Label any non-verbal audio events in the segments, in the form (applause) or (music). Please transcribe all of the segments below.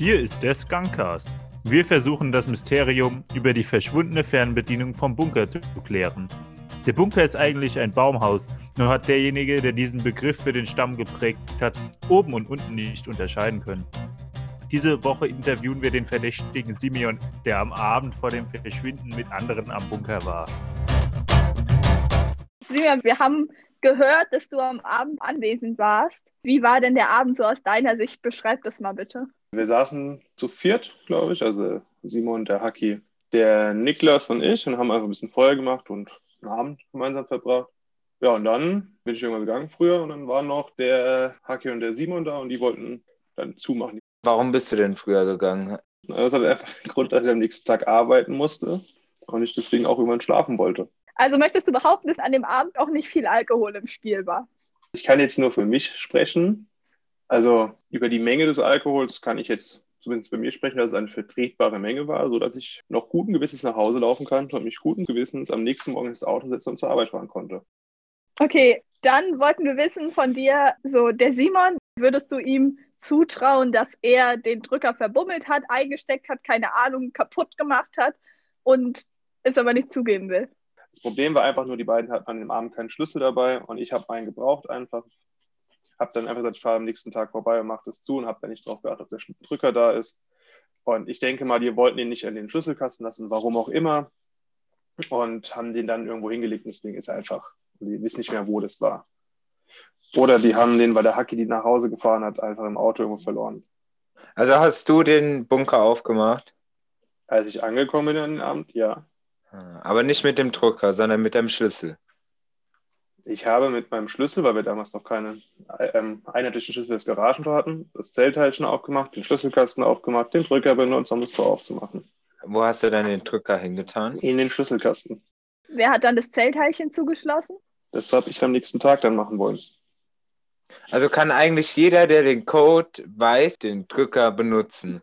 Hier ist der Skunkcast. Wir versuchen das Mysterium über die verschwundene Fernbedienung vom Bunker zu klären. Der Bunker ist eigentlich ein Baumhaus, nur hat derjenige, der diesen Begriff für den Stamm geprägt hat, oben und unten nicht unterscheiden können. Diese Woche interviewen wir den verdächtigen Simeon, der am Abend vor dem Verschwinden mit anderen am Bunker war. Simeon, wir haben gehört, dass du am Abend anwesend warst. Wie war denn der Abend so aus deiner Sicht? Beschreib das mal bitte. Wir saßen zu viert, glaube ich, also Simon, der Haki, der Niklas und ich und haben einfach ein bisschen Feuer gemacht und einen Abend gemeinsam verbracht. Ja, und dann bin ich irgendwann gegangen früher und dann waren noch der Haki und der Simon da und die wollten dann zumachen. Warum bist du denn früher gegangen? Das hat einfach (laughs) den Grund, dass ich am nächsten Tag arbeiten musste und ich deswegen auch irgendwann schlafen wollte. Also möchtest du behaupten, dass an dem Abend auch nicht viel Alkohol im Spiel war? Ich kann jetzt nur für mich sprechen. Also über die Menge des Alkohols kann ich jetzt zumindest bei mir sprechen, dass es eine vertretbare Menge war, sodass ich noch guten Gewissens nach Hause laufen konnte und mich guten Gewissens am nächsten Morgen ins Auto setzen und zur Arbeit fahren konnte. Okay, dann wollten wir wissen von dir, so der Simon, würdest du ihm zutrauen, dass er den Drücker verbummelt hat, eingesteckt hat, keine Ahnung, kaputt gemacht hat und es aber nicht zugeben will? Das Problem war einfach nur, die beiden hatten an dem Abend keinen Schlüssel dabei und ich habe einen gebraucht einfach. Habe dann einfach gesagt, ich fahre am nächsten Tag vorbei und mache das zu und habe dann nicht drauf geachtet, ob der Drücker da ist. Und ich denke mal, die wollten ihn nicht in den Schlüsselkasten lassen, warum auch immer. Und haben den dann irgendwo hingelegt. Deswegen ist er einfach, die wissen nicht mehr, wo das war. Oder die haben den, weil der Hacki die nach Hause gefahren hat, einfach im Auto irgendwo verloren. Also hast du den Bunker aufgemacht? Als ich angekommen bin an den Abend, ja. Ah, aber nicht mit dem Drucker, sondern mit dem Schlüssel. Ich habe mit meinem Schlüssel, weil wir damals noch keinen ähm, einheitlichen Schlüssel des Garagentor hatten, das Zellteilchen aufgemacht, den Schlüsselkasten aufgemacht, den Drücker benutzt, um das Tor aufzumachen. Wo hast du dann den Drücker hingetan? In den Schlüsselkasten. Wer hat dann das Zellteilchen zugeschlossen? Das habe ich am nächsten Tag dann machen wollen. Also kann eigentlich jeder, der den Code weiß, den Drücker benutzen.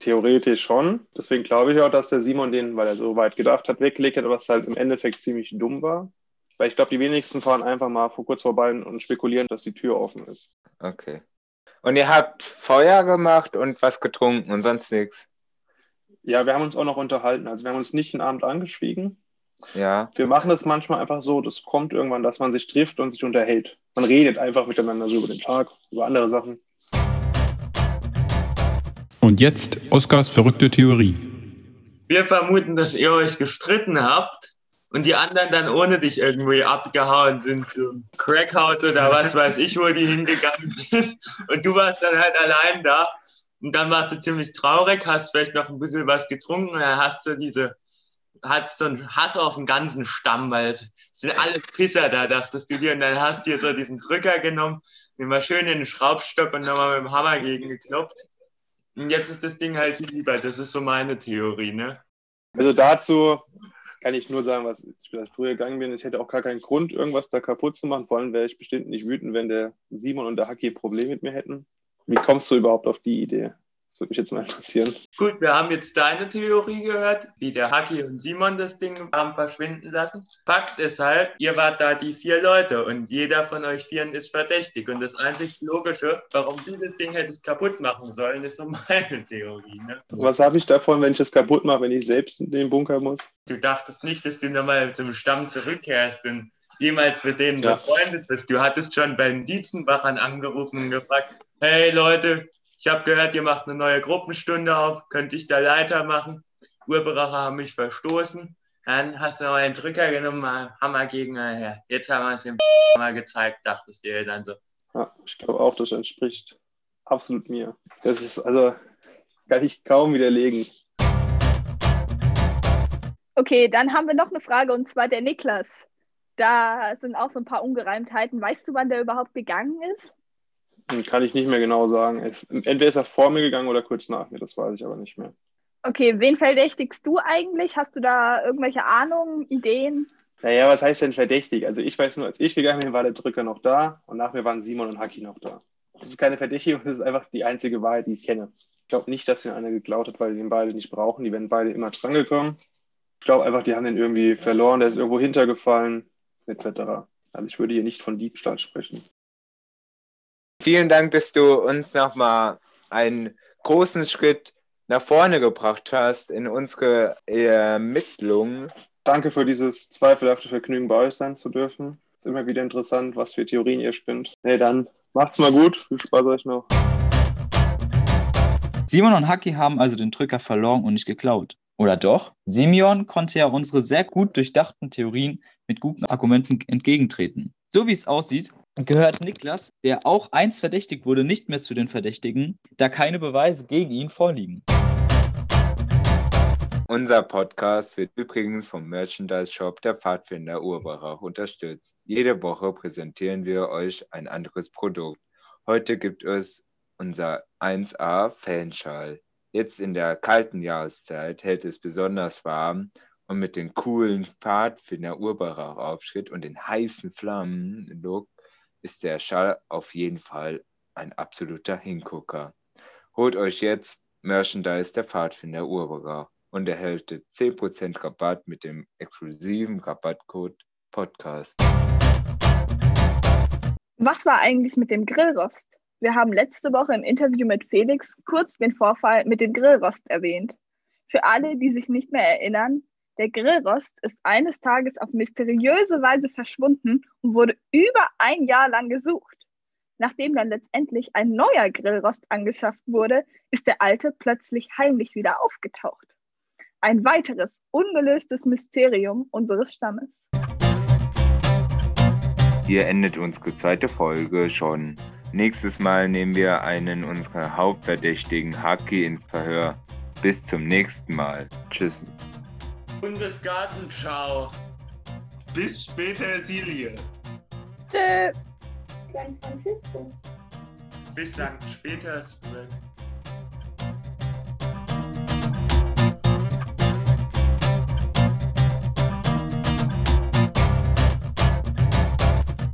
Theoretisch schon. Deswegen glaube ich auch, dass der Simon den, weil er so weit gedacht hat, weggelegt hat, was halt im Endeffekt ziemlich dumm war. Weil ich glaube, die wenigsten fahren einfach mal vor kurz vorbei und spekulieren, dass die Tür offen ist. Okay. Und ihr habt Feuer gemacht und was getrunken und sonst nichts? Ja, wir haben uns auch noch unterhalten. Also wir haben uns nicht den Abend angeschwiegen. Ja. Wir machen das manchmal einfach so, das kommt irgendwann, dass man sich trifft und sich unterhält. Man redet einfach miteinander so über den Tag, über andere Sachen. Und jetzt Oskars verrückte Theorie. Wir vermuten, dass ihr euch gestritten habt und die anderen dann ohne dich irgendwie abgehauen sind zum Crackhaus oder was weiß ich, wo die hingegangen sind. Und du warst dann halt allein da. Und dann warst du ziemlich traurig, hast vielleicht noch ein bisschen was getrunken und dann hast du diese, hast so einen Hass auf den ganzen Stamm, weil es sind alles Pisser da, dachtest du dir. Und dann hast du dir so diesen Drücker genommen, den mal schön in den Schraubstock und nochmal mit dem Hammer gegen geklopft. Jetzt ist das Ding halt lieber. Das ist so meine Theorie, ne? Also dazu kann ich nur sagen, was ich das früher gegangen bin. Ich hätte auch gar keinen Grund, irgendwas da kaputt zu machen. Vor allem wäre ich bestimmt nicht wütend, wenn der Simon und der Haki Probleme mit mir hätten. Wie kommst du überhaupt auf die Idee? Das würde mich jetzt mal interessieren. Gut, wir haben jetzt deine Theorie gehört, wie der Haki und Simon das Ding haben verschwinden lassen. Fakt ist halt, ihr wart da die vier Leute und jeder von euch vieren ist verdächtig. Und das einzig Logische, warum du das Ding hättest kaputt machen sollen, ist so (laughs) meine Theorie. Ne? Was habe ich davon, wenn ich das kaputt mache, wenn ich selbst in den Bunker muss? Du dachtest nicht, dass du nochmal zum Stamm zurückkehrst und jemals mit denen Ja. befreundet bist. Du hattest schon bei den Dietzenbachern angerufen und gefragt, hey Leute, ich habe gehört, ihr macht eine neue Gruppenstunde auf, könnte ich da Leiter machen? Urberacher haben mich verstoßen. Dann hast du noch einen Drücker genommen, mal Hammer gegen her. Jetzt haben wir es dem (laughs) mal gezeigt, dachtest du dir dann so. Ja, ich glaube auch, das entspricht absolut mir. Das ist also, kann ich kaum widerlegen. Okay, dann haben wir noch eine Frage und zwar der Niklas. Da sind auch so ein paar Ungereimtheiten. Weißt du, wann der überhaupt gegangen ist? Hm, Kann ich nicht mehr genau sagen. Es, entweder ist er vor mir gegangen oder kurz nach mir, das weiß ich aber nicht mehr. Okay, wen verdächtigst du eigentlich? Hast du da irgendwelche Ahnungen, Ideen? Naja, was heißt denn verdächtig? Also ich weiß nur, als ich gegangen bin, war der Drücker noch da und nach mir waren Simon und Haki noch da. Das ist keine Verdächtigung, das ist einfach die einzige Wahrheit, die ich kenne. Ich glaube nicht, dass mir einer geklaut hat, weil die den beide nicht brauchen. Die werden beide immer drangekommen. Ich glaube einfach, die haben den irgendwie verloren, der ist irgendwo hintergefallen, etc. Also ich würde hier nicht von Diebstahl sprechen. Vielen Dank, dass du uns nochmal einen großen Schritt nach vorne gebracht hast in unsere Ermittlungen. Danke für dieses zweifelhafte Vergnügen, bei euch sein zu dürfen. Ist immer wieder interessant, was für Theorien ihr spinnt. Nee, dann macht's mal gut. Viel Spaß euch noch. Simon und Haki haben also den Drücker verloren und nicht geklaut. Oder doch? Simeon konnte ja unsere sehr gut durchdachten Theorien mit guten Argumenten entgegentreten. So wie es aussieht, gehört Niklas, der auch einst verdächtigt wurde, nicht mehr zu den Verdächtigen, da keine Beweise gegen ihn vorliegen. Unser Podcast wird übrigens vom Merchandise-Shop der Pfadfinder Urbarach unterstützt. Jede Woche präsentieren wir euch ein anderes Produkt. Heute gibt es unser 1A Fanschal. Jetzt in der kalten Jahreszeit hält es besonders warm und mit dem coolen Pfadfinder Urbarach Aufschritt und den heißen Flammen-Look ist der Schal auf jeden Fall ein absoluter Hingucker. Holt euch jetzt Merchandise der Pfadfinder Urbarach und erhält 10% Rabatt mit dem exklusiven Rabattcode Podcast. Was war eigentlich mit dem Grillrost? Wir haben letzte Woche im Interview mit Felix kurz den Vorfall mit dem Grillrost erwähnt. Für alle, die sich nicht mehr erinnern, der Grillrost ist eines Tages auf mysteriöse Weise verschwunden und wurde über ein Jahr lang gesucht. Nachdem dann letztendlich ein neuer Grillrost angeschafft wurde, ist der alte plötzlich heimlich wieder aufgetaucht. Ein weiteres ungelöstes Mysterium unseres Stammes. Hier endet unsere zweite Folge schon. Nächstes Mal nehmen wir einen unserer Hauptverdächtigen Haki ins Verhör. Bis zum nächsten Mal. Tschüss. Bundesgartenschau. Bis später, Silie. Tschö. San Francisco. Bis St. Petersburg.